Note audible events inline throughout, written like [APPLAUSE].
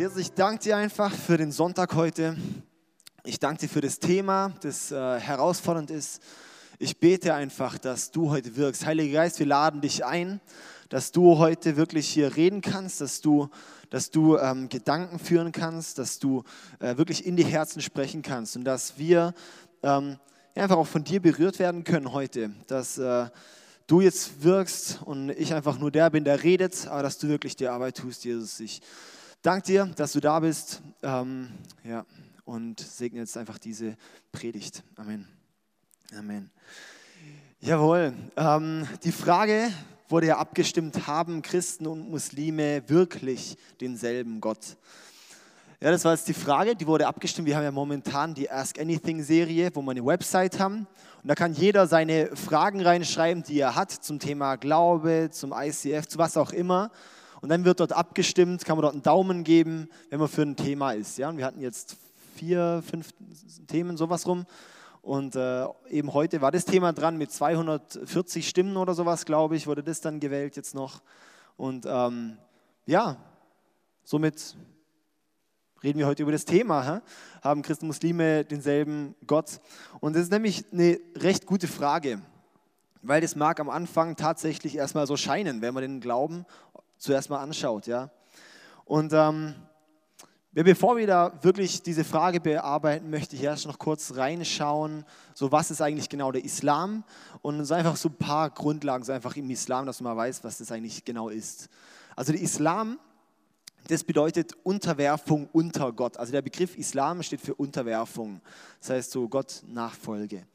Jesus, ich danke dir einfach für den Sonntag heute. Ich danke dir für das Thema, das äh, herausfordernd ist. Ich bete einfach, dass du heute wirkst. Heiliger Geist, wir laden dich ein, dass du heute wirklich hier reden kannst, dass du, dass du ähm, Gedanken führen kannst, dass du äh, wirklich in die Herzen sprechen kannst und dass wir ähm, einfach auch von dir berührt werden können heute, dass äh, du jetzt wirkst und ich einfach nur der bin, der redet, aber dass du wirklich die Arbeit tust, Jesus. Ich danke dir, dass du da bist ähm, ja, und segne jetzt einfach diese Predigt. Amen. Amen. Jawohl. Ähm, die Frage wurde ja abgestimmt, haben Christen und Muslime wirklich denselben Gott? Ja, das war jetzt die Frage, die wurde abgestimmt. Wir haben ja momentan die Ask Anything Serie, wo wir eine Website haben. Und da kann jeder seine Fragen reinschreiben, die er hat zum Thema Glaube, zum ICF, zu was auch immer. Und dann wird dort abgestimmt, kann man dort einen Daumen geben, wenn man für ein Thema ist. Ja, und wir hatten jetzt vier, fünf Themen, sowas rum. Und äh, eben heute war das Thema dran mit 240 Stimmen oder sowas, glaube ich, wurde das dann gewählt jetzt noch. Und ähm, ja, somit reden wir heute über das Thema. Hä? Haben Christen und Muslime denselben Gott? Und das ist nämlich eine recht gute Frage, weil das mag am Anfang tatsächlich erstmal so scheinen, wenn man den Glauben zuerst mal anschaut. Ja? Und ähm, bevor wir da wirklich diese Frage bearbeiten, möchte ich erst noch kurz reinschauen, so was ist eigentlich genau der Islam und so einfach so ein paar Grundlagen so einfach im Islam, dass man weiß, was das eigentlich genau ist. Also der Islam das bedeutet Unterwerfung unter Gott. Also der Begriff Islam steht für Unterwerfung. Das heißt so Gott Nachfolge.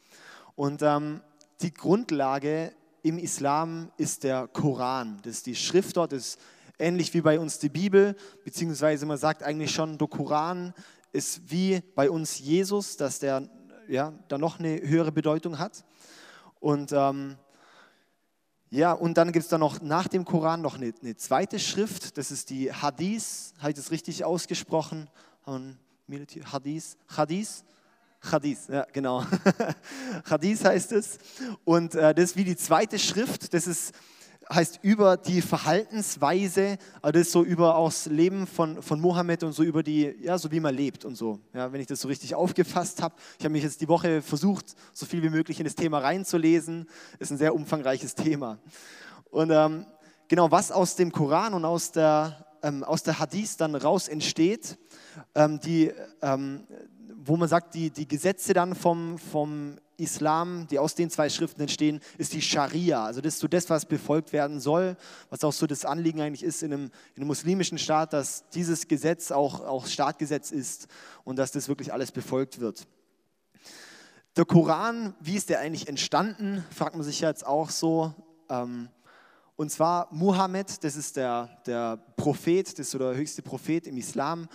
Und ähm, die Grundlage im Islam ist der Koran. Das ist die Schrift dort, das ist ähnlich wie bei uns die Bibel, beziehungsweise man sagt eigentlich schon, der Koran ist wie bei uns Jesus, dass der ja, da noch eine höhere Bedeutung hat. Und ähm, ja, und dann gibt es da noch nach dem Koran noch eine, eine, zweite Schrift, das ist die Hadith, habe ich das richtig ausgesprochen? Hadith, Hadith, Hadith, ja genau. [LAUGHS] Hadith heißt es. Und äh, das ist wie die zweite Schrift, das ist heißt über die Verhaltensweise, also das ist so über auch das Leben von, von Mohammed und so über die, ja, so wie man lebt und so. Ja, wenn ich das so richtig aufgefasst habe. Ich habe mich jetzt die Woche versucht, so viel wie möglich in das Thema reinzulesen. Ist ein sehr umfangreiches Thema. Und ähm, genau, was aus dem Koran und aus der, ähm, aus der Hadith dann raus entsteht, ähm, die, ähm, wo man sagt, die, die Gesetze dann vom, vom Islam, die aus den zwei Schriften entstehen, ist die Scharia. Also das ist so das, was befolgt werden soll, was auch so das Anliegen eigentlich ist in einem, in einem muslimischen Staat, dass dieses Gesetz auch, auch Staatgesetz ist und dass das wirklich alles befolgt wird. Der Koran, wie ist der eigentlich entstanden, fragt man sich jetzt auch so. Ähm, und zwar Muhammad, das ist der, der Prophet, das ist so der höchste Prophet im Islam.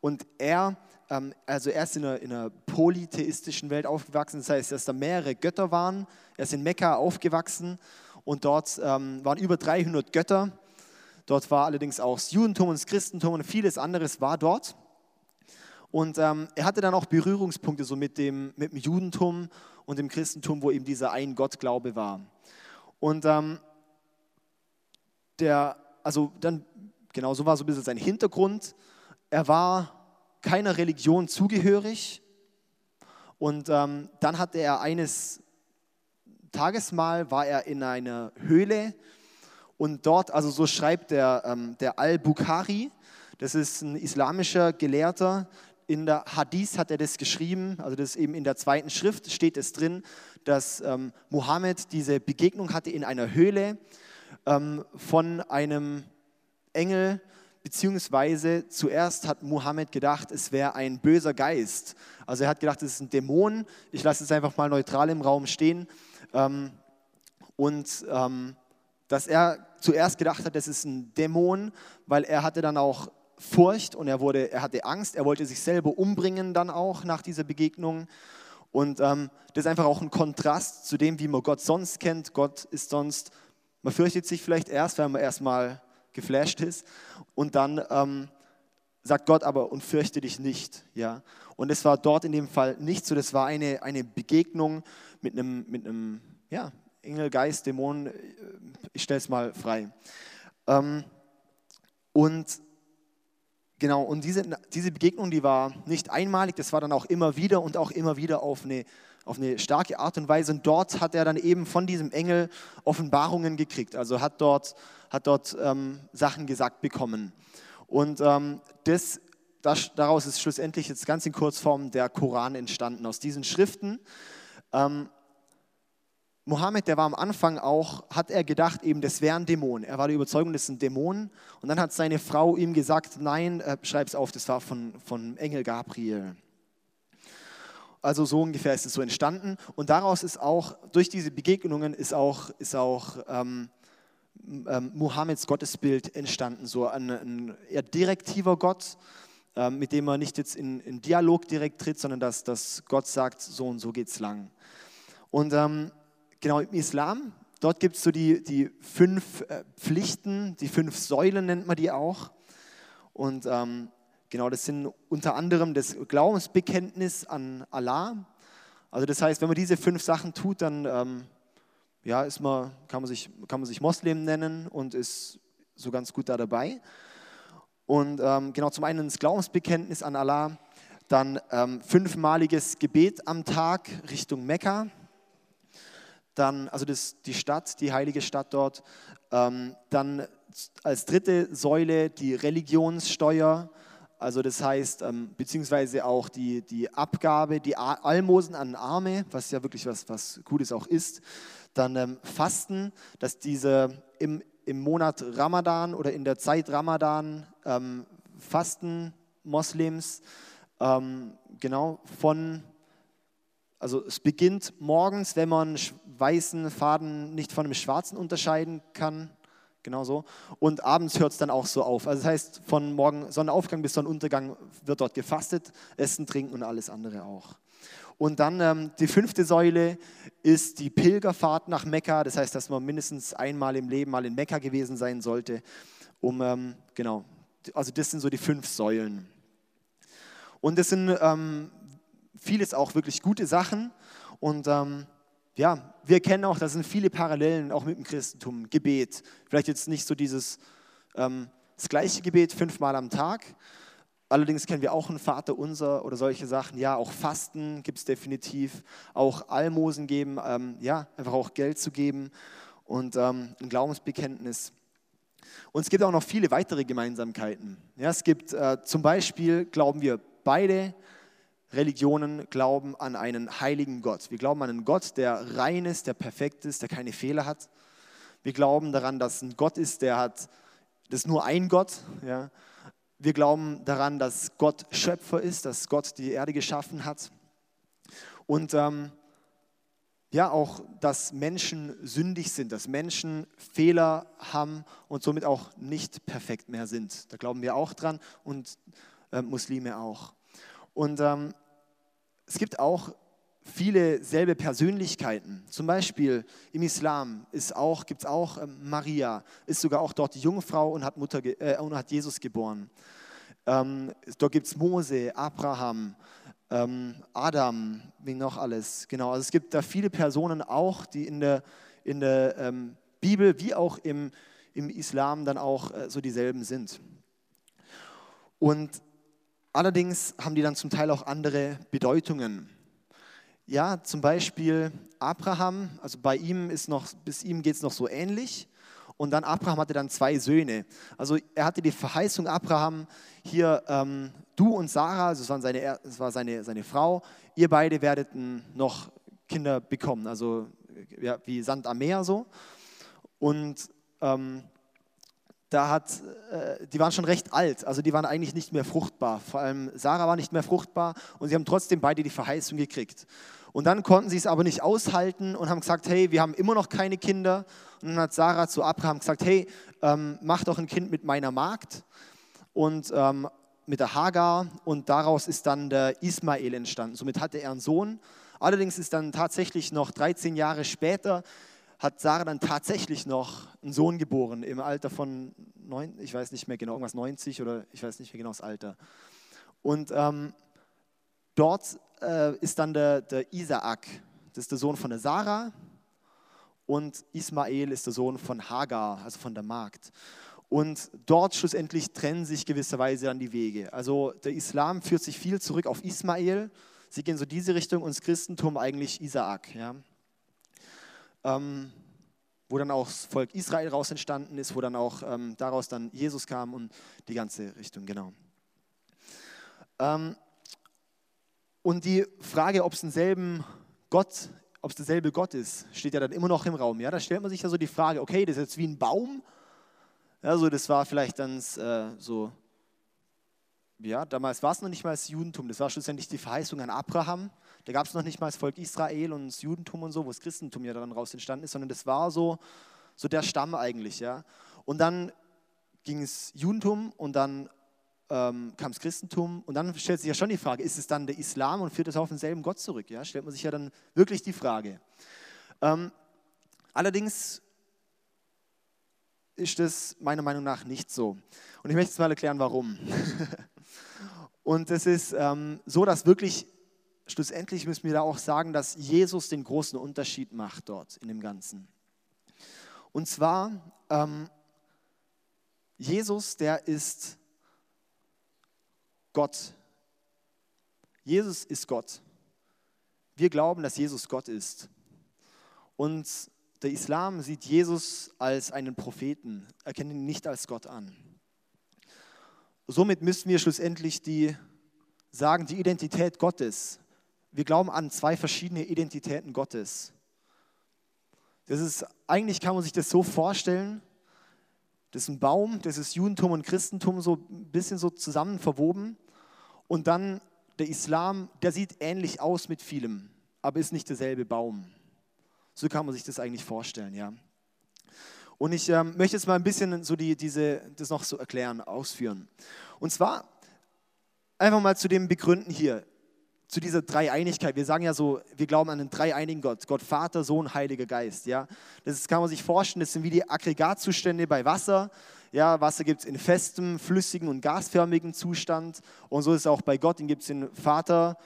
Und er ähm, also er ist in einer, in einer, polytheistischen Welt aufgewachsen, das heißt, dass da mehrere Götter waren. Er ist in Mekka aufgewachsen und dort ähm, waren über 300 Götter. Dort war allerdings auch das Judentum und das Christentum und vieles anderes war dort. Und ähm, er hatte dann auch Berührungspunkte so mit dem, mit dem Judentum und dem Christentum, wo eben dieser Ein-Gott-Glaube war. Und ähm, der, also dann, genau so war so ein bisschen sein Hintergrund. Er war keiner Religion zugehörig. Und ähm, dann hatte er eines Tages mal, war er in einer Höhle und dort, also so schreibt der, ähm, der Al-Bukhari, das ist ein islamischer Gelehrter, in der Hadith hat er das geschrieben, also das eben in der zweiten Schrift steht es drin, dass ähm, Mohammed diese Begegnung hatte in einer Höhle ähm, von einem Engel, beziehungsweise zuerst hat Mohammed gedacht, es wäre ein böser Geist. Also er hat gedacht, es ist ein Dämon. Ich lasse es einfach mal neutral im Raum stehen. Ähm, und ähm, dass er zuerst gedacht hat, das ist ein Dämon, weil er hatte dann auch Furcht und er, wurde, er hatte Angst, er wollte sich selber umbringen dann auch nach dieser Begegnung. Und ähm, das ist einfach auch ein Kontrast zu dem, wie man Gott sonst kennt. Gott ist sonst, man fürchtet sich vielleicht erst, wenn man erstmal geflasht ist. Und dann ähm, sagt Gott aber, und fürchte dich nicht. Ja? Und es war dort in dem Fall nicht so, das war eine, eine Begegnung mit einem, mit einem ja, Engel, Geist, Dämon, ich stelle es mal frei. Ähm, und genau, und diese, diese Begegnung, die war nicht einmalig, das war dann auch immer wieder und auch immer wieder auf eine, auf eine starke Art und Weise. Und dort hat er dann eben von diesem Engel Offenbarungen gekriegt, also hat dort, hat dort ähm, Sachen gesagt bekommen. Und ähm, das, das, daraus ist schlussendlich jetzt ganz in Kurzform der Koran entstanden. Aus diesen Schriften ähm, Mohammed, der war am Anfang auch, hat er gedacht, eben das wäre ein Dämon. Er war der Überzeugung, das ist ein Dämon. Und dann hat seine Frau ihm gesagt, nein, äh, es auf, das war von, von Engel Gabriel. Also so ungefähr ist es so entstanden. Und daraus ist auch, durch diese Begegnungen ist auch, ist auch ähm, ähm, Mohammeds Gottesbild entstanden. So ein, ein eher direktiver Gott, ähm, mit dem er nicht jetzt in, in, Dialog direkt tritt, sondern dass, dass Gott sagt, so und so geht's lang. Und ähm, genau im Islam, dort gibt es so die, die fünf äh, Pflichten, die fünf Säulen nennt man die auch. Und ähm, genau, das sind unter anderem das Glaubensbekenntnis an Allah. Also das heißt, wenn man diese fünf Sachen tut, dann ähm, ja, ist man, kann, man sich, kann man sich Moslem nennen und ist so ganz gut da dabei. Und ähm, genau, zum einen das Glaubensbekenntnis an Allah, dann ähm, fünfmaliges Gebet am Tag Richtung Mekka, dann, also das, die Stadt, die heilige Stadt dort. Ähm, dann als dritte Säule die Religionssteuer, also das heißt, ähm, beziehungsweise auch die, die Abgabe, die Almosen an Arme, was ja wirklich was, was Gutes auch ist. Dann ähm, Fasten, dass diese im, im Monat Ramadan oder in der Zeit Ramadan ähm, Fasten Moslems, ähm, genau von also es beginnt morgens, wenn man weißen Faden nicht von einem schwarzen unterscheiden kann. Genau so. Und abends hört es dann auch so auf. Also das heißt, von morgen Sonnenaufgang bis Sonnenuntergang wird dort gefastet, Essen, Trinken und alles andere auch. Und dann ähm, die fünfte Säule ist die Pilgerfahrt nach Mekka. Das heißt, dass man mindestens einmal im Leben mal in Mekka gewesen sein sollte. Um, ähm, genau, also das sind so die fünf Säulen. Und das sind ähm, vieles auch wirklich gute Sachen. Und ähm, ja, wir kennen auch, da sind viele Parallelen auch mit dem Christentum. Gebet, vielleicht jetzt nicht so dieses ähm, das gleiche Gebet fünfmal am Tag. Allerdings kennen wir auch ein Vater unser oder solche Sachen. Ja, auch Fasten gibt es definitiv. Auch Almosen geben, ähm, ja, einfach auch Geld zu geben und ähm, ein Glaubensbekenntnis. Und es gibt auch noch viele weitere Gemeinsamkeiten. Ja, es gibt äh, zum Beispiel, glauben wir beide, Religionen glauben an einen heiligen Gott. Wir glauben an einen Gott, der rein ist, der perfekt ist, der keine Fehler hat. Wir glauben daran, dass ein Gott ist, der hat, das ist nur ein Gott. Ja. Wir glauben daran, dass Gott Schöpfer ist, dass Gott die Erde geschaffen hat. Und ähm, ja, auch, dass Menschen sündig sind, dass Menschen Fehler haben und somit auch nicht perfekt mehr sind. Da glauben wir auch dran und äh, Muslime auch. Und ähm, es gibt auch viele selbe Persönlichkeiten. Zum Beispiel im Islam auch, gibt es auch ähm, Maria, ist sogar auch dort die Jungfrau und hat, Mutter, äh, und hat Jesus geboren. Ähm, dort gibt es Mose, Abraham, ähm, Adam, wie noch alles. Genau, also es gibt da viele Personen auch, die in der, in der ähm, Bibel wie auch im, im Islam dann auch äh, so dieselben sind. Und Allerdings haben die dann zum Teil auch andere Bedeutungen. Ja, zum Beispiel Abraham, also bei ihm ist noch, bis ihm geht es noch so ähnlich. Und dann Abraham hatte dann zwei Söhne. Also er hatte die Verheißung Abraham hier, ähm, du und Sarah, also das, waren seine, das war seine, seine Frau, ihr beide werdet noch Kinder bekommen, also ja, wie Sand am Meer so. Und ähm, da hat, äh, die waren schon recht alt, also die waren eigentlich nicht mehr fruchtbar. Vor allem Sarah war nicht mehr fruchtbar und sie haben trotzdem beide die Verheißung gekriegt. Und dann konnten sie es aber nicht aushalten und haben gesagt, hey, wir haben immer noch keine Kinder. Und dann hat Sarah zu Abraham gesagt, hey, ähm, mach doch ein Kind mit meiner Magd und ähm, mit der Hagar und daraus ist dann der Ismael entstanden. Somit hatte er einen Sohn. Allerdings ist dann tatsächlich noch 13 Jahre später hat Sarah dann tatsächlich noch einen Sohn geboren im Alter von, neun, ich weiß nicht mehr genau, irgendwas 90 oder ich weiß nicht mehr genau das Alter. Und ähm, dort äh, ist dann der, der Isaak, das ist der Sohn von der Sarah und Ismael ist der Sohn von Hagar, also von der Magd. Und dort schlussendlich trennen sich gewisserweise dann die Wege. Also der Islam führt sich viel zurück auf Ismael. Sie gehen so diese Richtung und das Christentum eigentlich Isaak. Ja. Ähm, wo dann auch das Volk Israel raus entstanden ist, wo dann auch ähm, daraus dann Jesus kam und die ganze Richtung, genau. Ähm, und die Frage, ob es denselben Gott, ob es derselbe Gott ist, steht ja dann immer noch im Raum. Ja, da stellt man sich ja so die Frage, okay, das ist jetzt wie ein Baum, ja, so, das war vielleicht dann äh, so, ja, damals war es noch nicht mal das Judentum, das war schlussendlich die Verheißung an Abraham. Da gab es noch nicht mal das Volk Israel und das Judentum und so, wo das Christentum ja dann raus entstanden ist, sondern das war so, so der Stamm eigentlich. Ja. Und dann ging es Judentum und dann ähm, kam das Christentum und dann stellt sich ja schon die Frage, ist es dann der Islam und führt es auf denselben Gott zurück? Ja? Stellt man sich ja dann wirklich die Frage. Ähm, allerdings ist das meiner Meinung nach nicht so. Und ich möchte jetzt mal erklären, warum. [LAUGHS] und es ist ähm, so, dass wirklich, schlussendlich müssen wir da auch sagen, dass Jesus den großen Unterschied macht dort in dem Ganzen. Und zwar, ähm, Jesus, der ist Gott. Jesus ist Gott. Wir glauben, dass Jesus Gott ist. Und der Islam sieht Jesus als einen Propheten, erkennt ihn nicht als Gott an. Somit müssen wir schlussendlich die sagen, die Identität Gottes. Wir glauben an zwei verschiedene Identitäten Gottes. Das ist, eigentlich kann man sich das so vorstellen, das ist ein Baum, das ist Judentum und Christentum so ein bisschen so zusammen verwoben. Und dann der Islam, der sieht ähnlich aus mit vielem, aber ist nicht derselbe Baum. So kann man sich das eigentlich vorstellen, ja. Und ich ähm, möchte jetzt mal ein bisschen so die, diese, das noch so erklären, ausführen. Und zwar einfach mal zu dem Begründen hier, zu dieser Dreieinigkeit. Wir sagen ja so, wir glauben an einen dreieinigen Gott, Gott Vater, Sohn, Heiliger Geist. Ja? Das kann man sich vorstellen, das sind wie die Aggregatzustände bei Wasser. Ja, Wasser gibt es in festem, flüssigen und gasförmigen Zustand. Und so ist es auch bei Gott. Den gibt es in Vater,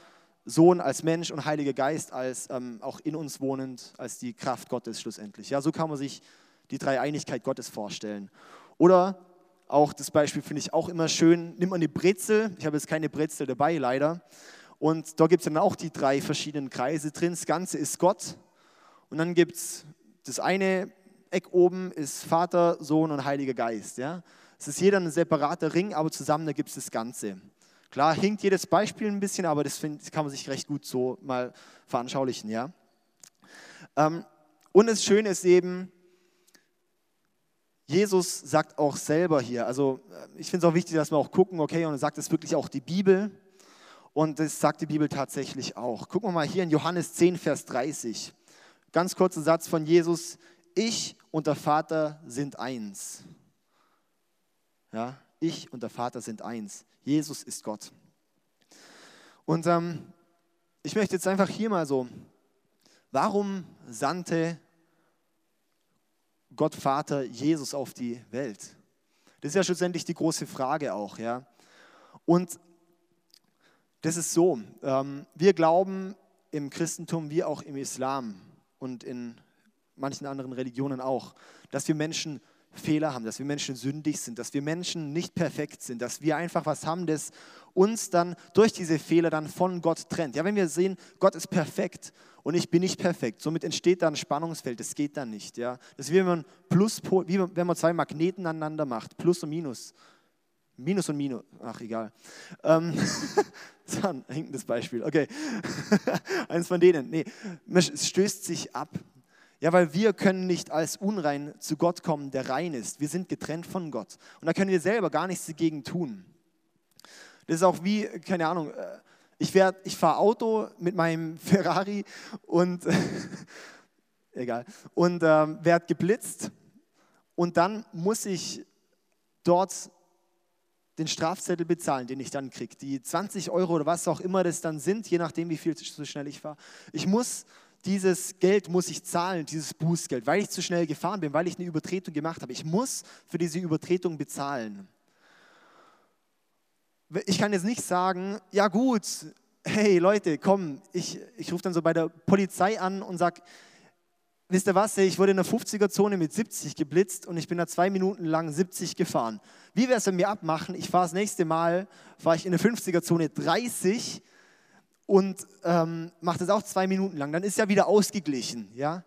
Sohn als Mensch und Heiliger Geist als ähm, auch in uns wohnend, als die Kraft Gottes schlussendlich. Ja, so kann man sich die Dreieinigkeit Gottes vorstellen. Oder auch das Beispiel finde ich auch immer schön. Nimm mal eine Brezel. Ich habe jetzt keine Brezel dabei, leider. Und da gibt es dann auch die drei verschiedenen Kreise drin. Das Ganze ist Gott. Und dann gibt es das eine Eck oben ist Vater, Sohn und Heiliger Geist. Ja? Es ist jeder ein separater Ring, aber zusammen gibt es das Ganze. Klar hinkt jedes Beispiel ein bisschen, aber das, find, das kann man sich recht gut so mal veranschaulichen. Ja? Ähm, und das Schöne ist eben, Jesus sagt auch selber hier, also äh, ich finde es auch wichtig, dass wir auch gucken, okay, und sagt es wirklich auch die Bibel. Und das sagt die Bibel tatsächlich auch. Gucken wir mal hier in Johannes 10, Vers 30. Ganz kurzer Satz von Jesus. Ich und der Vater sind eins. Ja, ich und der Vater sind eins. Jesus ist Gott. Und ähm, ich möchte jetzt einfach hier mal so, warum sandte Gott Vater Jesus auf die Welt? Das ist ja schlussendlich die große Frage auch, ja. Und das ist so, ähm, wir glauben im Christentum wie auch im Islam und in manchen anderen Religionen auch, dass wir Menschen Fehler haben, dass wir Menschen sündig sind, dass wir Menschen nicht perfekt sind, dass wir einfach was haben, das uns dann durch diese Fehler dann von Gott trennt. Ja, wenn wir sehen, Gott ist perfekt und ich bin nicht perfekt, somit entsteht da ein Spannungsfeld, das geht dann nicht. Ja, das ist wie wenn man Plus, wie wenn man zwei Magneten aneinander macht, Plus und Minus. Minus und Minus, ach egal. Ähm, [LAUGHS] das ein hinkendes Beispiel, okay. [LAUGHS] Eins von denen. Nee, es stößt sich ab. Ja, weil wir können nicht als unrein zu Gott kommen, der rein ist. Wir sind getrennt von Gott. Und da können wir selber gar nichts dagegen tun. Das ist auch wie, keine Ahnung, äh, ich, ich fahre Auto mit meinem [LAUGHS] Ferrari und, egal, und äh, werde geblitzt und dann muss ich dort den Strafzettel bezahlen, den ich dann kriege. Die 20 Euro oder was auch immer das dann sind, je nachdem, wie viel zu schnell ich fahre. Ich muss dieses Geld muss ich zahlen, dieses Bußgeld, weil ich zu schnell gefahren bin, weil ich eine Übertretung gemacht habe. Ich muss für diese Übertretung bezahlen. Ich kann jetzt nicht sagen, ja gut, hey Leute, komm, ich, ich rufe dann so bei der Polizei an und sage, wisst ihr was, ich wurde in der 50er-Zone mit 70 geblitzt und ich bin da zwei Minuten lang 70 gefahren. Wie wäre es, wenn wir abmachen? Ich fahre das nächste Mal, fahre ich in der 50er-Zone 30 und ähm, mache das auch zwei Minuten lang. Dann ist ja wieder ausgeglichen, ja.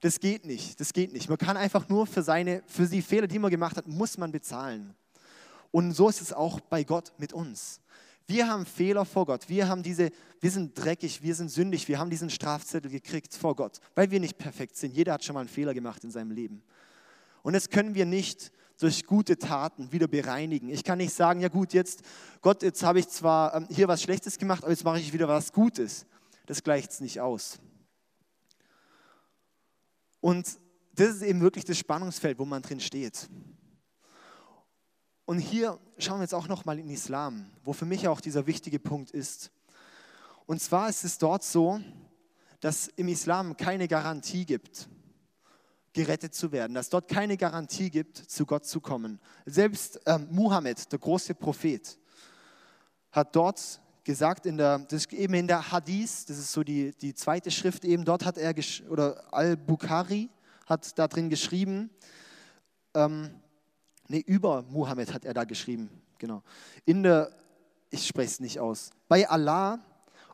Das geht nicht, das geht nicht. Man kann einfach nur für, seine, für die Fehler, die man gemacht hat, muss man bezahlen. Und so ist es auch bei Gott mit uns. Wir haben Fehler vor Gott. Wir, haben diese, wir sind dreckig, wir sind sündig. Wir haben diesen Strafzettel gekriegt vor Gott, weil wir nicht perfekt sind. Jeder hat schon mal einen Fehler gemacht in seinem Leben. Und das können wir nicht durch gute Taten wieder bereinigen. Ich kann nicht sagen, ja gut, jetzt, Gott, jetzt habe ich zwar ähm, hier was Schlechtes gemacht, aber jetzt mache ich wieder was Gutes. Das gleicht es nicht aus. Und das ist eben wirklich das Spannungsfeld, wo man drin steht. Und hier schauen wir jetzt auch noch mal in Islam, wo für mich auch dieser wichtige Punkt ist. Und zwar ist es dort so, dass im Islam keine Garantie gibt, gerettet zu werden, dass dort keine Garantie gibt, zu Gott zu kommen. Selbst ähm, Muhammad, der große Prophet, hat dort gesagt, in der, das ist eben in der Hadith, das ist so die, die zweite Schrift, eben dort hat er, oder Al-Bukhari hat da drin geschrieben, ähm, nee, über Muhammad hat er da geschrieben, genau. In der, ich spreche es nicht aus, bei Allah,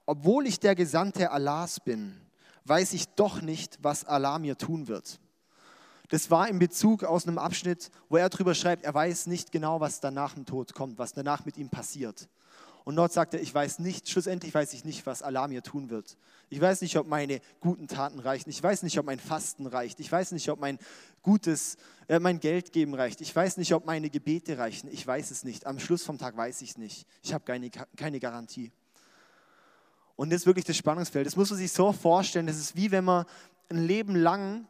obwohl ich der Gesandte Allahs bin, weiß ich doch nicht, was Allah mir tun wird. Das war in Bezug aus einem Abschnitt, wo er darüber schreibt, er weiß nicht genau, was danach dem Tod kommt, was danach mit ihm passiert. Und dort sagt er, ich weiß nicht, schlussendlich weiß ich nicht, was Allah mir tun wird. Ich weiß nicht, ob meine guten Taten reichen. Ich weiß nicht, ob mein Fasten reicht. Ich weiß nicht, ob mein gutes, äh, mein Geld geben reicht. Ich weiß nicht, ob meine Gebete reichen. Ich weiß es nicht. Am Schluss vom Tag weiß ich es nicht. Ich habe keine, keine Garantie. Und das ist wirklich das Spannungsfeld. Das muss man sich so vorstellen. Das ist wie wenn man ein Leben lang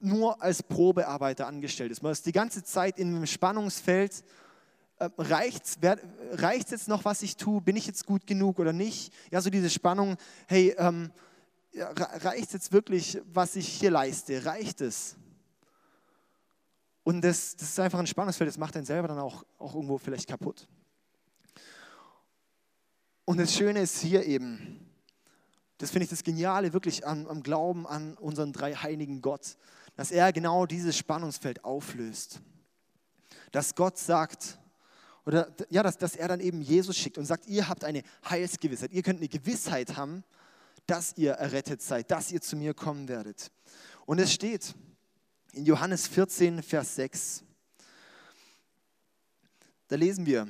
nur als Probearbeiter angestellt ist. Man ist die ganze Zeit in einem Spannungsfeld reicht es jetzt noch, was ich tue? Bin ich jetzt gut genug oder nicht? Ja, so diese Spannung, hey, ähm, reicht es jetzt wirklich, was ich hier leiste? Reicht es? Und das, das ist einfach ein Spannungsfeld, das macht einen selber dann auch, auch irgendwo vielleicht kaputt. Und das Schöne ist hier eben, das finde ich das Geniale wirklich am, am Glauben an unseren dreieinigen Gott, dass er genau dieses Spannungsfeld auflöst. Dass Gott sagt, oder ja, dass, dass er dann eben Jesus schickt und sagt, ihr habt eine Heilsgewissheit, ihr könnt eine Gewissheit haben, dass ihr errettet seid, dass ihr zu mir kommen werdet. Und es steht in Johannes 14, Vers 6, da lesen wir,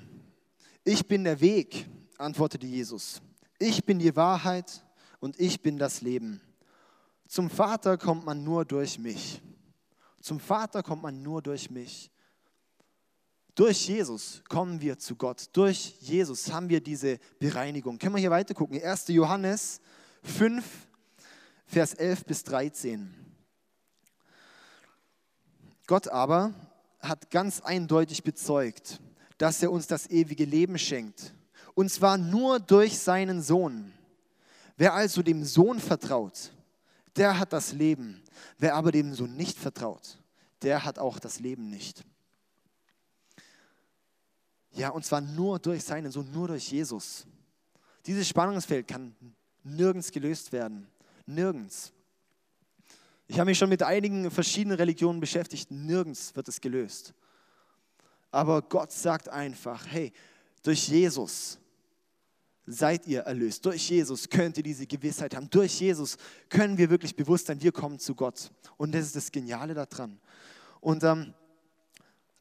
ich bin der Weg, antwortete Jesus, ich bin die Wahrheit und ich bin das Leben. Zum Vater kommt man nur durch mich. Zum Vater kommt man nur durch mich. Durch Jesus kommen wir zu Gott. Durch Jesus haben wir diese Bereinigung. Können wir hier weiter gucken? 1. Johannes 5, Vers 11 bis 13. Gott aber hat ganz eindeutig bezeugt, dass er uns das ewige Leben schenkt. Und zwar nur durch seinen Sohn. Wer also dem Sohn vertraut, der hat das Leben. Wer aber dem Sohn nicht vertraut, der hat auch das Leben nicht. Ja, und zwar nur durch seinen Sohn, nur durch Jesus. Dieses Spannungsfeld kann nirgends gelöst werden. Nirgends. Ich habe mich schon mit einigen verschiedenen Religionen beschäftigt. Nirgends wird es gelöst. Aber Gott sagt einfach, hey, durch Jesus seid ihr erlöst. Durch Jesus könnt ihr diese Gewissheit haben. Durch Jesus können wir wirklich bewusst sein, wir kommen zu Gott. Und das ist das Geniale daran. Und ähm,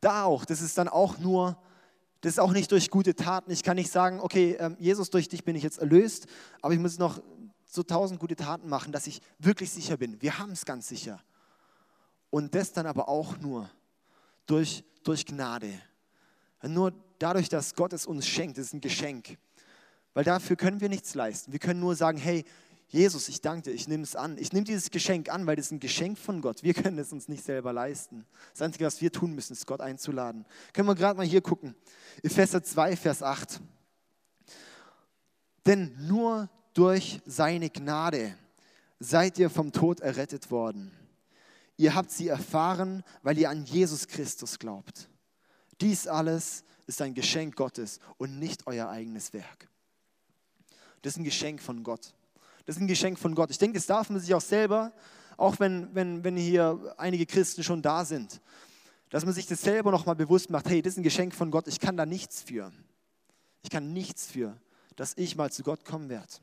da auch, das ist dann auch nur das ist auch nicht durch gute Taten. Ich kann nicht sagen, okay, ähm, Jesus, durch dich bin ich jetzt erlöst, aber ich muss noch so tausend gute Taten machen, dass ich wirklich sicher bin. Wir haben es ganz sicher. Und das dann aber auch nur durch, durch Gnade. Nur dadurch, dass Gott es uns schenkt, das ist ein Geschenk. Weil dafür können wir nichts leisten. Wir können nur sagen, hey, Jesus, ich danke dir, ich nehme es an. Ich nehme dieses Geschenk an, weil das ist ein Geschenk von Gott. Wir können es uns nicht selber leisten. Das Einzige, was wir tun müssen, ist Gott einzuladen. Können wir gerade mal hier gucken. Epheser 2, Vers 8. Denn nur durch seine Gnade seid ihr vom Tod errettet worden. Ihr habt sie erfahren, weil ihr an Jesus Christus glaubt. Dies alles ist ein Geschenk Gottes und nicht euer eigenes Werk. Das ist ein Geschenk von Gott. Das ist ein Geschenk von Gott. Ich denke, das darf man sich auch selber Auch wenn, wenn, wenn hier einige Christen schon da sind, dass man sich das selber nochmal bewusst macht, hey, das ist ein Geschenk von Gott, ich kann da nichts für. Ich kann nichts für, dass ich mal zu Gott kommen werde.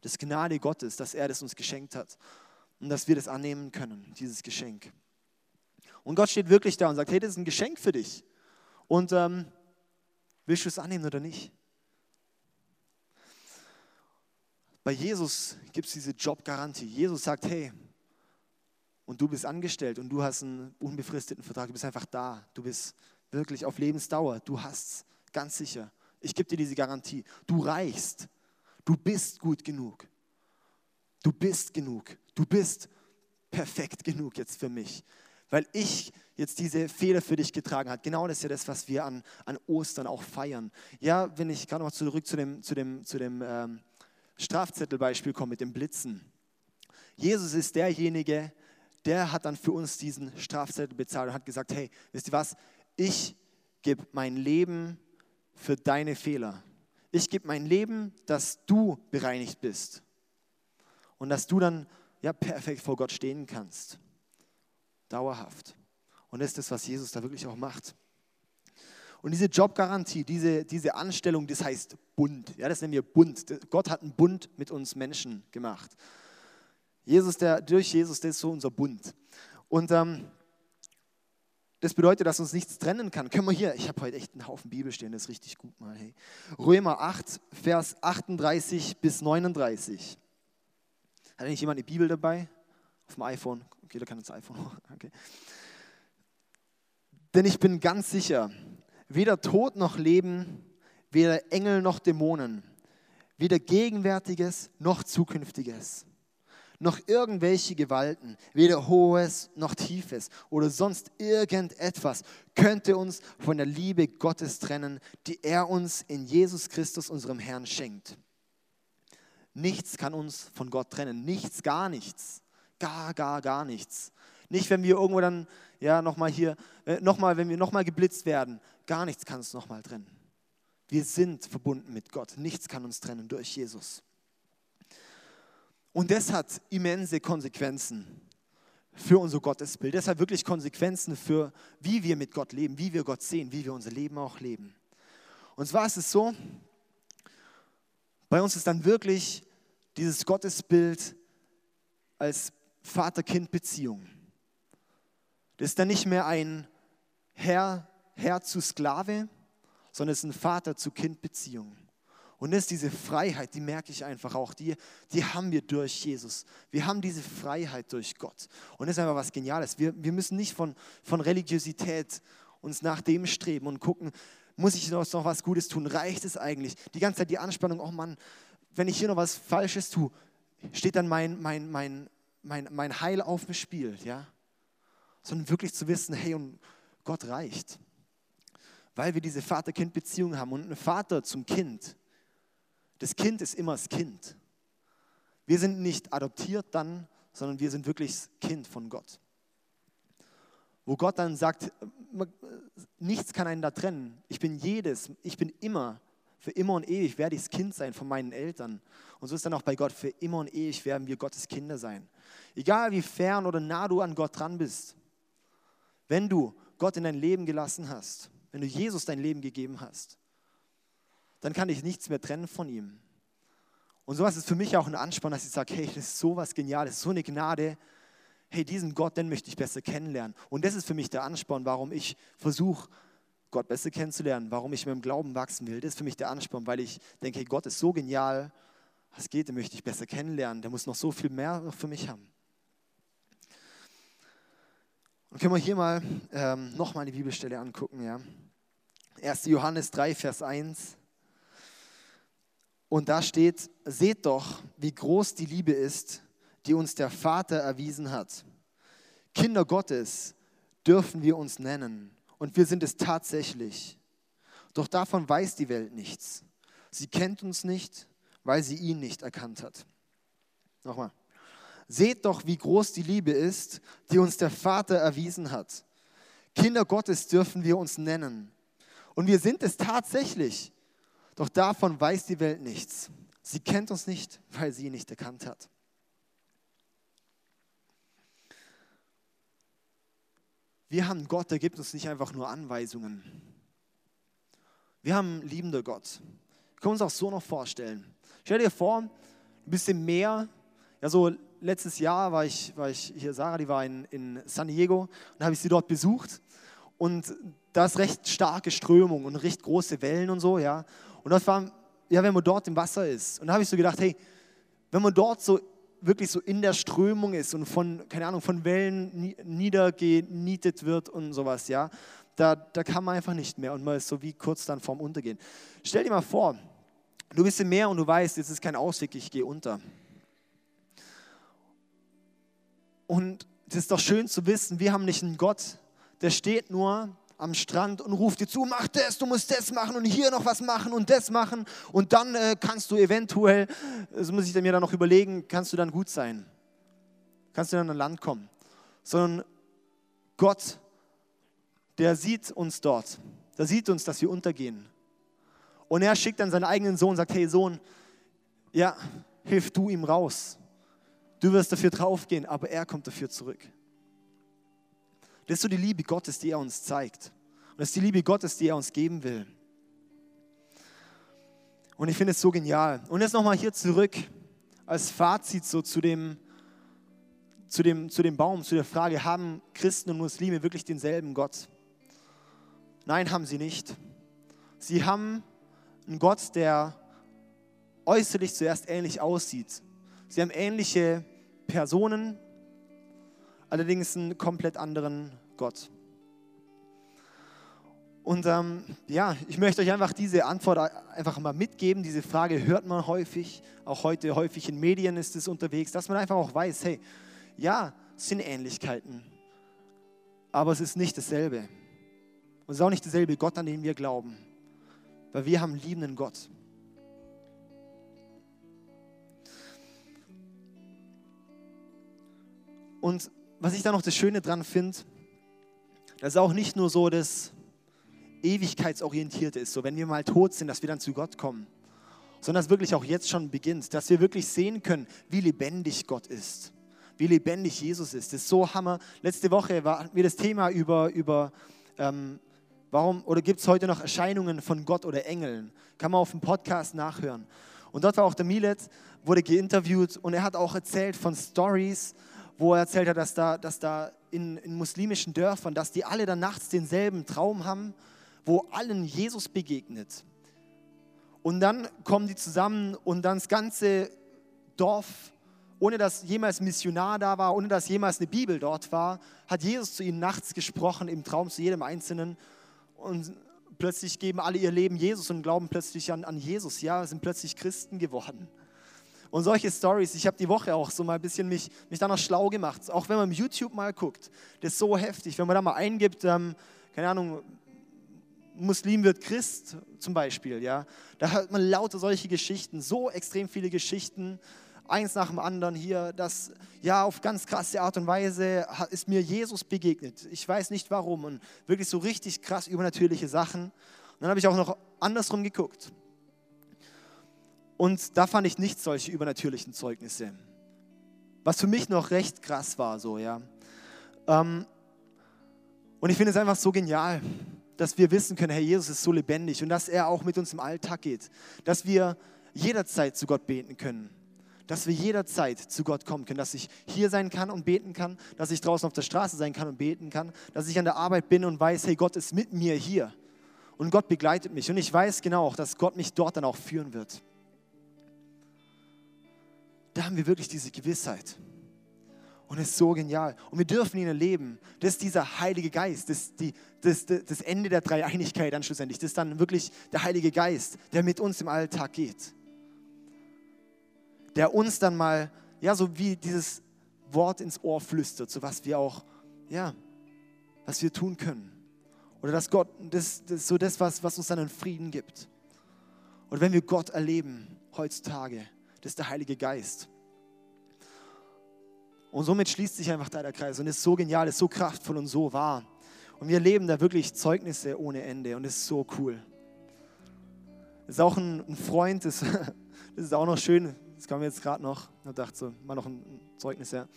Das Gnade Gottes, dass er das uns geschenkt hat und dass wir das annehmen können, dieses Geschenk. Und Gott steht wirklich da und sagt, hey, das ist ein Geschenk für dich. Und ähm, willst du es annehmen oder nicht? Bei Jesus gibt es diese Jobgarantie. Jesus sagt, hey, und du bist angestellt und du hast einen unbefristeten Vertrag, du bist einfach da, du bist wirklich auf Lebensdauer, du hast es ganz sicher. Ich gebe dir diese Garantie. Du reichst, du bist gut genug. Du bist genug. Du bist perfekt genug jetzt für mich, weil ich jetzt diese Fehler für dich getragen habe. Genau das ist ja das, was wir an, an Ostern auch feiern. Ja, wenn ich gerade noch zurück zu dem, zu dem, zu dem ähm, Strafzettelbeispiel komme mit dem Blitzen. Jesus ist derjenige, der hat dann für uns diesen Strafzettel bezahlt und hat gesagt, hey, wisst ihr was, ich gebe mein Leben für deine Fehler. Ich gebe mein Leben, dass du bereinigt bist und dass du dann ja, perfekt vor Gott stehen kannst. Dauerhaft. Und das ist das, was Jesus da wirklich auch macht. Und diese Jobgarantie, diese, diese Anstellung, das heißt Bund. Ja, das nennen wir Bund. Gott hat einen Bund mit uns Menschen gemacht. Jesus, der, durch Jesus, das ist so unser Bund. Und ähm, das bedeutet, dass uns nichts trennen kann. Können wir hier, ich habe heute echt einen Haufen Bibel stehen, das ist richtig gut mal. Hey. Römer 8, Vers 38 bis 39. Hat eigentlich jemand eine Bibel dabei? Auf dem iPhone? Okay, da kann das iPhone. Okay. Denn ich bin ganz sicher, weder Tod noch Leben, weder Engel noch Dämonen, weder Gegenwärtiges noch Zukünftiges, noch irgendwelche Gewalten, weder Hohes noch Tiefes oder sonst irgendetwas könnte uns von der Liebe Gottes trennen, die er uns in Jesus Christus, unserem Herrn, schenkt. Nichts kann uns von Gott trennen. Nichts, gar nichts. Gar, gar, gar nichts. Nicht, wenn wir irgendwo dann, ja, nochmal hier, äh, nochmal, wenn wir nochmal geblitzt werden. Gar nichts kann uns nochmal trennen. Wir sind verbunden mit Gott. Nichts kann uns trennen durch Jesus. Und das hat immense Konsequenzen für unser Gottesbild. Das hat wirklich Konsequenzen für, wie wir mit Gott leben, wie wir Gott sehen, wie wir unser Leben auch leben. Und zwar ist es so, bei uns ist dann wirklich dieses Gottesbild als Vater-Kind-Beziehung. Das ist dann nicht mehr ein Herr, Herr zu Sklave, sondern es ist eine Vater-zu-Kind-Beziehung. Und das ist diese Freiheit, die merke ich einfach auch, die, die haben wir durch Jesus. Wir haben diese Freiheit durch Gott. Und das ist einfach was Geniales. Wir, wir müssen nicht von, von Religiosität uns nach dem streben und gucken, muss ich noch, noch was Gutes tun? Reicht es eigentlich? Die ganze Zeit die Anspannung, oh Mann, wenn ich hier noch was Falsches tue, steht dann mein, mein, mein, mein, mein Heil auf dem Spiel, ja? Sondern wirklich zu wissen, hey, und Gott reicht. Weil wir diese Vater-Kind-Beziehung haben und ein Vater zum Kind. Das Kind ist immer das Kind. Wir sind nicht adoptiert dann, sondern wir sind wirklich das Kind von Gott. Wo Gott dann sagt, nichts kann einen da trennen. Ich bin jedes, ich bin immer für immer und ewig werde ich das Kind sein von meinen Eltern. Und so ist dann auch bei Gott, für immer und ewig werden wir Gottes Kinder sein. Egal wie fern oder nah du an Gott dran bist, wenn du Gott in dein Leben gelassen hast, wenn du Jesus dein Leben gegeben hast, dann kann dich nichts mehr trennen von ihm. Und sowas ist für mich auch ein Ansporn, dass ich sage, hey, das ist so was Geniales, so eine Gnade. Hey, diesen Gott, den möchte ich besser kennenlernen. Und das ist für mich der Ansporn, warum ich versuche, Gott besser kennenzulernen, warum ich mit dem Glauben wachsen will. Das ist für mich der Ansporn, weil ich denke, hey, Gott ist so genial, was geht, den möchte ich besser kennenlernen. Der muss noch so viel mehr für mich haben. Und können wir hier mal ähm, nochmal die Bibelstelle angucken, ja. 1. Johannes 3, Vers 1. Und da steht, seht doch, wie groß die Liebe ist, die uns der Vater erwiesen hat. Kinder Gottes dürfen wir uns nennen und wir sind es tatsächlich. Doch davon weiß die Welt nichts. Sie kennt uns nicht, weil sie ihn nicht erkannt hat. Nochmal. Seht doch, wie groß die Liebe ist, die uns der Vater erwiesen hat. Kinder Gottes dürfen wir uns nennen. Und wir sind es tatsächlich. Doch davon weiß die Welt nichts. Sie kennt uns nicht, weil sie ihn nicht erkannt hat. Wir haben Gott, der gibt uns nicht einfach nur Anweisungen. Wir haben liebender liebenden Gott. Wir können uns auch so noch vorstellen. Stell dir vor, du bist im Meer. Ja, so letztes Jahr war ich, war ich hier, Sarah, die war in, in San Diego und habe ich sie dort besucht. Und da ist recht starke Strömung und recht große Wellen und so, ja. Und das war, ja, wenn man dort im Wasser ist. Und da habe ich so gedacht, hey, wenn man dort so wirklich so in der Strömung ist und von, keine Ahnung, von Wellen niedergenietet wird und sowas, ja, da, da kann man einfach nicht mehr und man ist so wie kurz dann vorm Untergehen. Stell dir mal vor, du bist im Meer und du weißt, jetzt ist kein Ausweg, ich gehe unter. Und es ist doch schön zu wissen, wir haben nicht einen Gott, der steht nur am Strand und ruft dir zu, mach das, du musst das machen und hier noch was machen und das machen und dann äh, kannst du eventuell, das muss ich mir dann noch überlegen, kannst du dann gut sein. Kannst du dann an Land kommen. Sondern Gott, der sieht uns dort. Der sieht uns, dass wir untergehen. Und er schickt dann seinen eigenen Sohn und sagt, hey Sohn, ja, hilf du ihm raus. Du wirst dafür draufgehen, aber er kommt dafür zurück. Das ist so die Liebe Gottes, die er uns zeigt. Und das ist die Liebe Gottes, die er uns geben will. Und ich finde es so genial. Und jetzt nochmal hier zurück als Fazit so zu dem, zu, dem, zu dem Baum, zu der Frage, haben Christen und Muslime wirklich denselben Gott? Nein, haben sie nicht. Sie haben einen Gott, der äußerlich zuerst ähnlich aussieht. Sie haben ähnliche Personen, allerdings einen komplett anderen Gott. Und ähm, ja, ich möchte euch einfach diese Antwort einfach mal mitgeben. Diese Frage hört man häufig, auch heute häufig in Medien ist es unterwegs, dass man einfach auch weiß, hey, ja, es sind Ähnlichkeiten, aber es ist nicht dasselbe. Und es ist auch nicht derselbe Gott, an den wir glauben, weil wir haben liebenden Gott. Und was ich da noch das Schöne dran finde, dass auch nicht nur so das Ewigkeitsorientierte ist, so wenn wir mal tot sind, dass wir dann zu Gott kommen, sondern dass wirklich auch jetzt schon beginnt, dass wir wirklich sehen können, wie lebendig Gott ist, wie lebendig Jesus ist. Das ist so Hammer. Letzte Woche war, hatten wir das Thema über, über ähm, warum oder gibt es heute noch Erscheinungen von Gott oder Engeln? Kann man auf dem Podcast nachhören. Und dort war auch der Milet, wurde geinterviewt und er hat auch erzählt von Stories, wo er erzählt hat, dass da, dass da in, in muslimischen Dörfern, dass die alle dann nachts denselben Traum haben, wo allen Jesus begegnet. Und dann kommen die zusammen und dann das ganze Dorf, ohne dass jemals Missionar da war, ohne dass jemals eine Bibel dort war, hat Jesus zu ihnen nachts gesprochen, im Traum zu jedem Einzelnen. Und plötzlich geben alle ihr Leben Jesus und glauben plötzlich an, an Jesus. Ja, sind plötzlich Christen geworden. Und solche Stories, ich habe die Woche auch so mal ein bisschen mich, mich danach schlau gemacht. Auch wenn man YouTube mal guckt, das ist so heftig. Wenn man da mal eingibt, ähm, keine Ahnung, Muslim wird Christ zum Beispiel, ja, da hört man lauter solche Geschichten, so extrem viele Geschichten, eins nach dem anderen hier, dass ja auf ganz krasse Art und Weise ist mir Jesus begegnet. Ich weiß nicht warum und wirklich so richtig krass übernatürliche Sachen. Und dann habe ich auch noch andersrum geguckt. Und da fand ich nicht solche übernatürlichen Zeugnisse. Was für mich noch recht krass war, so, ja. Ähm, und ich finde es einfach so genial, dass wir wissen können, Herr Jesus ist so lebendig und dass er auch mit uns im Alltag geht. Dass wir jederzeit zu Gott beten können. Dass wir jederzeit zu Gott kommen können. Dass ich hier sein kann und beten kann. Dass ich draußen auf der Straße sein kann und beten kann. Dass ich an der Arbeit bin und weiß, hey, Gott ist mit mir hier. Und Gott begleitet mich. Und ich weiß genau auch, dass Gott mich dort dann auch führen wird da haben wir wirklich diese Gewissheit. Und es ist so genial. Und wir dürfen ihn erleben. Das ist dieser Heilige Geist. Das die, das, das, Ende der Dreieinigkeit dann schlussendlich. Das ist dann wirklich der Heilige Geist, der mit uns im Alltag geht. Der uns dann mal, ja, so wie dieses Wort ins Ohr flüstert, so was wir auch, ja, was wir tun können. Oder dass Gott, das, das so das, was, was uns dann einen Frieden gibt. Und wenn wir Gott erleben heutzutage, das ist der Heilige Geist. Und somit schließt sich einfach da der Kreis und ist so genial, ist so kraftvoll und so wahr. Und wir erleben da wirklich Zeugnisse ohne Ende und ist so cool. Das ist auch ein, ein Freund, das, [LAUGHS] das, ist auch noch schön, Das kam jetzt gerade noch. Ich dachte so, mal noch ein Zeugnis, ja.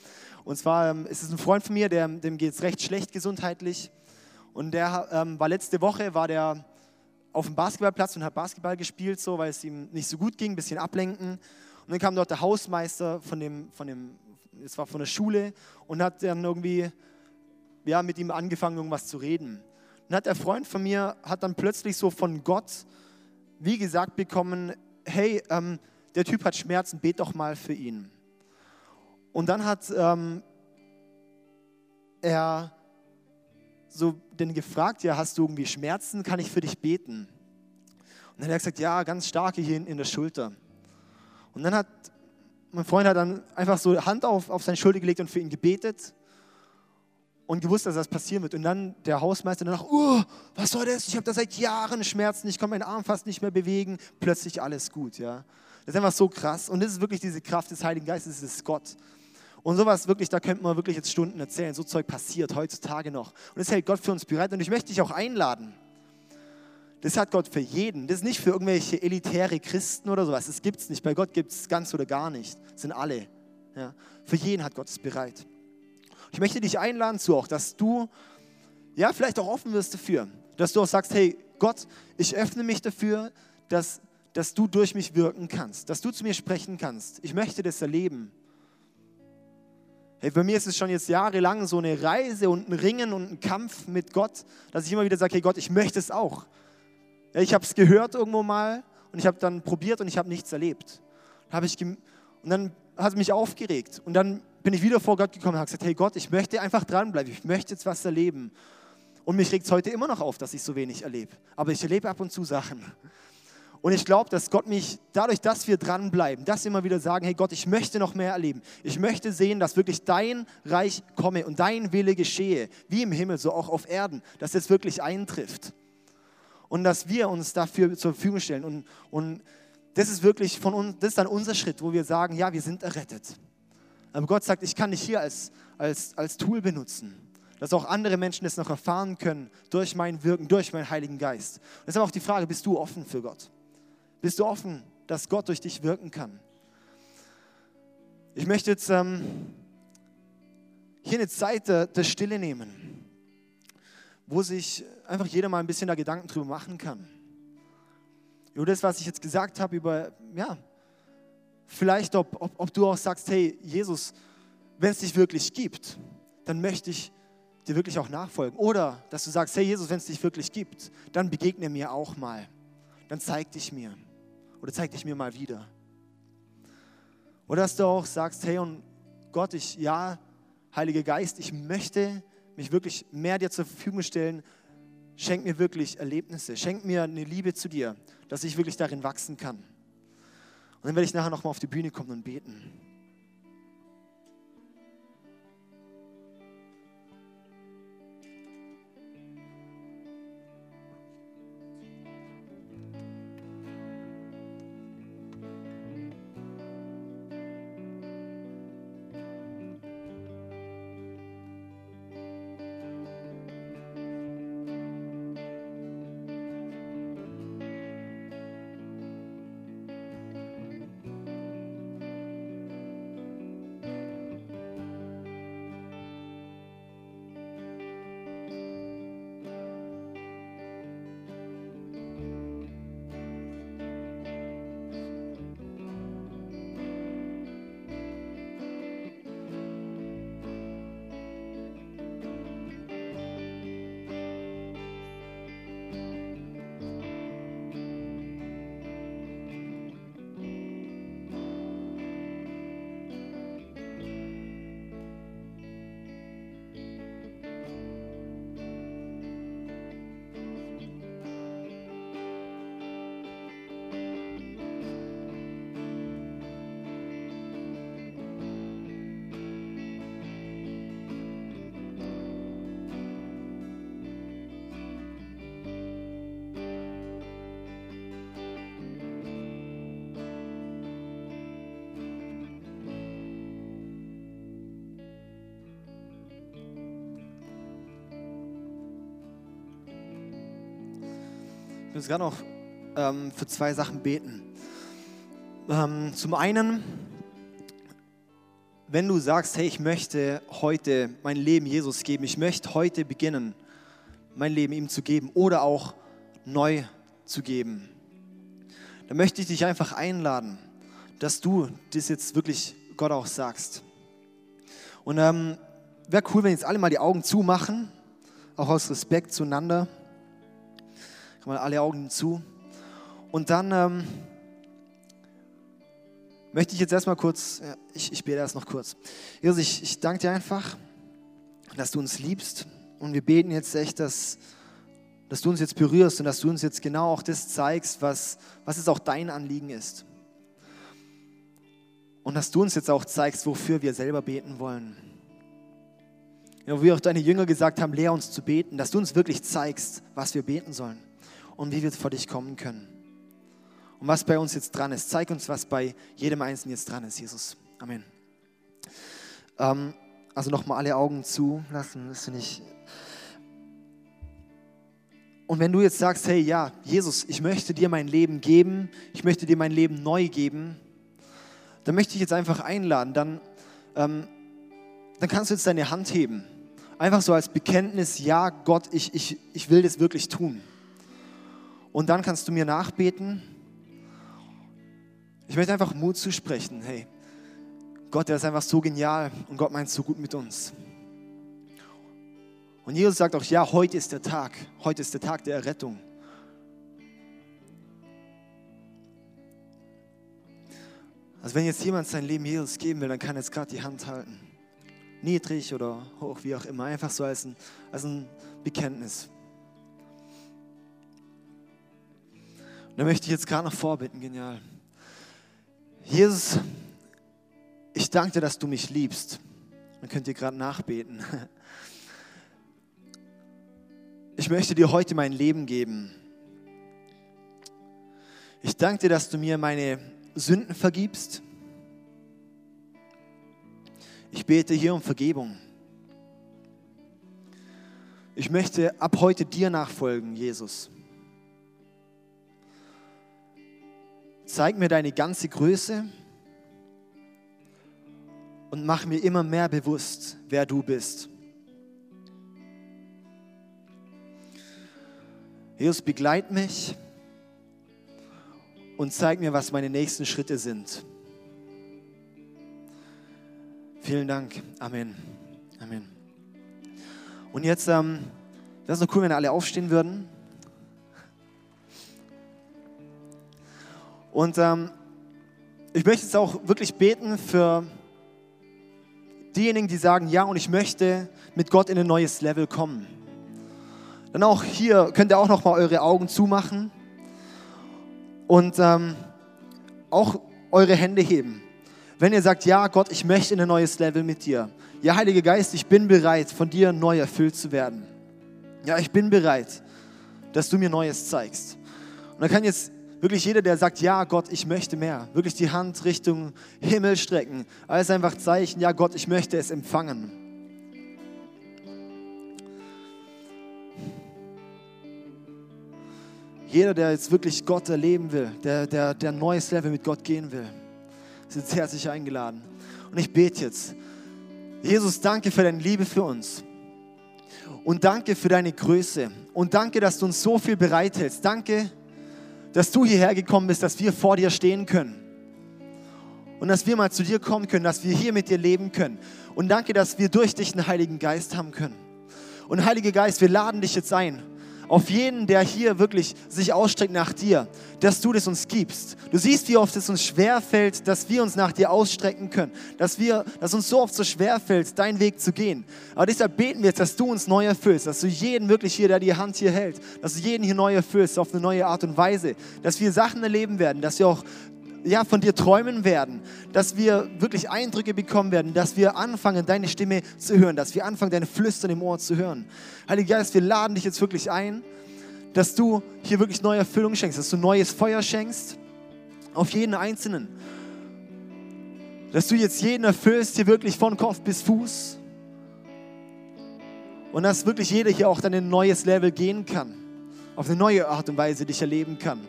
Und zwar ähm, ist es ein Freund von mir, der, dem geht es recht schlecht gesundheitlich. Und der ähm, war letzte Woche, war der auf dem Basketballplatz und hat Basketball gespielt, so, weil es ihm nicht so gut ging, ein bisschen ablenken. Und dann kam dort der Hausmeister von dem, von dem, es war von der Schule und hat dann irgendwie, ja, mit ihm angefangen, irgendwas zu reden. Und hat der Freund von mir, hat dann plötzlich so von Gott, wie gesagt, bekommen, hey, ähm, der Typ hat Schmerzen, bet doch mal für ihn. Und dann hat ähm, er so den gefragt, ja, hast du irgendwie Schmerzen, kann ich für dich beten? Und dann hat er gesagt, ja, ganz starke hier in der Schulter. Und dann hat mein Freund hat dann einfach so Hand auf, auf seine Schulter gelegt und für ihn gebetet und gewusst, dass das passieren wird. Und dann der Hausmeister danach, oh, was soll das? Ich habe da seit Jahren Schmerzen, ich kann meinen Arm fast nicht mehr bewegen. Plötzlich alles gut, ja. Das ist einfach so krass. Und das ist wirklich diese Kraft des Heiligen Geistes, das ist Gott. Und sowas wirklich, da könnte man wirklich jetzt Stunden erzählen. So Zeug passiert heutzutage noch. Und das hält Gott für uns bereit. Und ich möchte dich auch einladen. Das hat Gott für jeden. Das ist nicht für irgendwelche elitäre Christen oder sowas. Das gibt es nicht. Bei Gott gibt es ganz oder gar nicht. Das sind alle. Ja. Für jeden hat Gott es bereit. Ich möchte dich einladen zu auch, dass du ja vielleicht auch offen wirst dafür. Dass du auch sagst, hey Gott, ich öffne mich dafür, dass, dass du durch mich wirken kannst. Dass du zu mir sprechen kannst. Ich möchte das erleben. Hey, bei mir ist es schon jetzt jahrelang so eine Reise und ein Ringen und ein Kampf mit Gott, dass ich immer wieder sage, hey Gott, ich möchte es auch. Ich habe es gehört irgendwo mal und ich habe dann probiert und ich habe nichts erlebt. Hab ich und dann hat es mich aufgeregt und dann bin ich wieder vor Gott gekommen und habe gesagt, hey Gott, ich möchte einfach dranbleiben, ich möchte jetzt was erleben. Und mich regt es heute immer noch auf, dass ich so wenig erlebe. Aber ich erlebe ab und zu Sachen. Und ich glaube, dass Gott mich, dadurch, dass wir dranbleiben, dass wir immer wieder sagen, hey Gott, ich möchte noch mehr erleben. Ich möchte sehen, dass wirklich dein Reich komme und dein Wille geschehe, wie im Himmel, so auch auf Erden, dass es wirklich eintrifft. Und dass wir uns dafür zur Verfügung stellen. Und, und das ist wirklich von uns, das ist dann unser Schritt, wo wir sagen, ja, wir sind errettet. Aber Gott sagt, ich kann dich hier als, als, als Tool benutzen dass auch andere Menschen das noch erfahren können durch mein Wirken, durch meinen Heiligen Geist. Und deshalb auch die Frage, bist du offen für Gott? Bist du offen, dass Gott durch dich wirken kann? Ich möchte jetzt ähm, hier eine Zeit der, der Stille nehmen, wo sich einfach jeder mal ein bisschen da Gedanken drüber machen kann. Über das, was ich jetzt gesagt habe, über, ja, vielleicht, ob, ob, ob du auch sagst, hey, Jesus, wenn es dich wirklich gibt, dann möchte ich dir wirklich auch nachfolgen. Oder dass du sagst, hey Jesus, wenn es dich wirklich gibt, dann begegne mir auch mal. Dann zeig dich mir. Oder zeig dich mir mal wieder. Oder dass du auch sagst, hey und Gott, ich, ja, Heiliger Geist, ich möchte mich wirklich mehr dir zur Verfügung stellen. Schenk mir wirklich Erlebnisse. Schenk mir eine Liebe zu dir, dass ich wirklich darin wachsen kann. Und dann werde ich nachher nochmal auf die Bühne kommen und beten. Ich muss gerade noch ähm, für zwei Sachen beten. Ähm, zum einen, wenn du sagst, hey, ich möchte heute mein Leben Jesus geben, ich möchte heute beginnen, mein Leben ihm zu geben oder auch neu zu geben, dann möchte ich dich einfach einladen, dass du das jetzt wirklich Gott auch sagst. Und ähm, wäre cool, wenn jetzt alle mal die Augen zumachen, auch aus Respekt zueinander. Man alle Augen zu. Und dann ähm, möchte ich jetzt erstmal kurz, ja, ich, ich bete erst noch kurz. Jesus, ich, ich danke dir einfach, dass du uns liebst. Und wir beten jetzt echt, dass, dass du uns jetzt berührst und dass du uns jetzt genau auch das zeigst, was, was es auch dein Anliegen ist. Und dass du uns jetzt auch zeigst, wofür wir selber beten wollen. Ja, wie auch deine Jünger gesagt haben, lehr uns zu beten, dass du uns wirklich zeigst, was wir beten sollen und wie wir vor dich kommen können. Und was bei uns jetzt dran ist. Zeig uns, was bei jedem Einzelnen jetzt dran ist, Jesus. Amen. Ähm, also nochmal alle Augen zu lassen, das finde ich. Und wenn du jetzt sagst, hey, ja, Jesus, ich möchte dir mein Leben geben, ich möchte dir mein Leben neu geben, dann möchte ich jetzt einfach einladen, dann, ähm, dann kannst du jetzt deine Hand heben. Einfach so als Bekenntnis, ja, Gott, ich, ich, ich will das wirklich tun. Und dann kannst du mir nachbeten ich möchte einfach Mut zusprechen. Hey, Gott, der ist einfach so genial und Gott meint so gut mit uns. Und Jesus sagt auch, ja, heute ist der Tag. Heute ist der Tag der Errettung. Also wenn jetzt jemand sein Leben Jesus geben will, dann kann er jetzt gerade die Hand halten. Niedrig oder hoch, wie auch immer. Einfach so als ein, als ein Bekenntnis. Da möchte ich jetzt gerade noch vorbitten, genial. Jesus, ich danke dir, dass du mich liebst. Man könnte gerade nachbeten. Ich möchte dir heute mein Leben geben. Ich danke dir, dass du mir meine Sünden vergibst. Ich bete hier um Vergebung. Ich möchte ab heute dir nachfolgen, Jesus. Zeig mir deine ganze Größe und mach mir immer mehr bewusst, wer du bist. Jesus, begleit mich und zeig mir, was meine nächsten Schritte sind. Vielen Dank. Amen. Amen. Und jetzt ähm, wäre es noch cool, wenn alle aufstehen würden. Und ähm, ich möchte jetzt auch wirklich beten für diejenigen, die sagen, ja, und ich möchte mit Gott in ein neues Level kommen. Dann auch hier könnt ihr auch noch mal eure Augen zumachen und ähm, auch eure Hände heben. Wenn ihr sagt, ja, Gott, ich möchte in ein neues Level mit dir. Ja, Heiliger Geist, ich bin bereit, von dir neu erfüllt zu werden. Ja, ich bin bereit, dass du mir Neues zeigst. Und dann kann jetzt wirklich jeder, der sagt, ja Gott, ich möchte mehr, wirklich die Hand Richtung Himmel strecken. Alles einfach Zeichen, ja Gott, ich möchte es empfangen. Jeder, der jetzt wirklich Gott erleben will, der, der, der ein neues Level mit Gott gehen will, ist jetzt herzlich eingeladen. Und ich bete jetzt. Jesus, danke für deine Liebe für uns. Und danke für deine Größe. Und danke, dass du uns so viel bereithältst. Danke, dass du hierher gekommen bist, dass wir vor dir stehen können. Und dass wir mal zu dir kommen können, dass wir hier mit dir leben können. Und danke, dass wir durch dich einen Heiligen Geist haben können. Und Heiliger Geist, wir laden dich jetzt ein auf jeden, der hier wirklich sich ausstreckt nach dir, dass du das uns gibst. Du siehst, wie oft es uns schwerfällt, dass wir uns nach dir ausstrecken können, dass, wir, dass uns so oft so schwerfällt, deinen Weg zu gehen. Aber deshalb beten wir jetzt, dass du uns neu erfüllst, dass du jeden wirklich hier, der die Hand hier hält, dass du jeden hier neu erfüllst auf eine neue Art und Weise, dass wir Sachen erleben werden, dass wir auch ja, von dir träumen werden, dass wir wirklich Eindrücke bekommen werden, dass wir anfangen, deine Stimme zu hören, dass wir anfangen, deine Flüstern im Ohr zu hören. Heiliger Geist, wir laden dich jetzt wirklich ein, dass du hier wirklich neue Erfüllung schenkst, dass du neues Feuer schenkst auf jeden Einzelnen. Dass du jetzt jeden erfüllst, hier wirklich von Kopf bis Fuß. Und dass wirklich jeder hier auch dann in ein neues Level gehen kann, auf eine neue Art und Weise dich erleben kann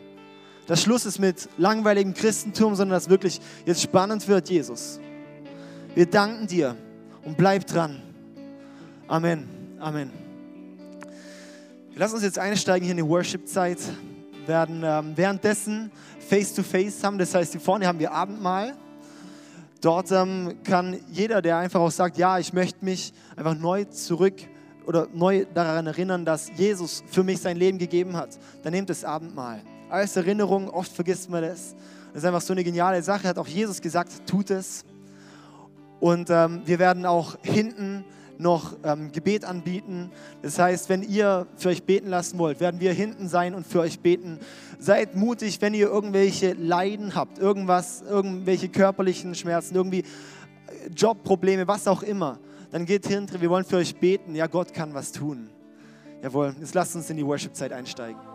dass Schluss ist mit langweiligem Christentum, sondern dass wirklich jetzt spannend wird, Jesus. Wir danken dir und bleib dran. Amen. Amen. Wir lassen uns jetzt einsteigen hier in die Worship-Zeit. werden ähm, währenddessen Face-to-Face -face haben. Das heißt, hier vorne haben wir Abendmahl. Dort ähm, kann jeder, der einfach auch sagt, ja, ich möchte mich einfach neu zurück oder neu daran erinnern, dass Jesus für mich sein Leben gegeben hat, dann nehmt das Abendmahl. Als Erinnerung, oft vergisst man das. Das ist einfach so eine geniale Sache, hat auch Jesus gesagt, tut es. Und ähm, wir werden auch hinten noch ähm, Gebet anbieten. Das heißt, wenn ihr für euch beten lassen wollt, werden wir hinten sein und für euch beten. Seid mutig, wenn ihr irgendwelche Leiden habt, irgendwas, irgendwelche körperlichen Schmerzen, irgendwie äh, Jobprobleme, was auch immer. Dann geht hinten, wir wollen für euch beten. Ja, Gott kann was tun. Jawohl, jetzt lasst uns in die Worship-Zeit einsteigen.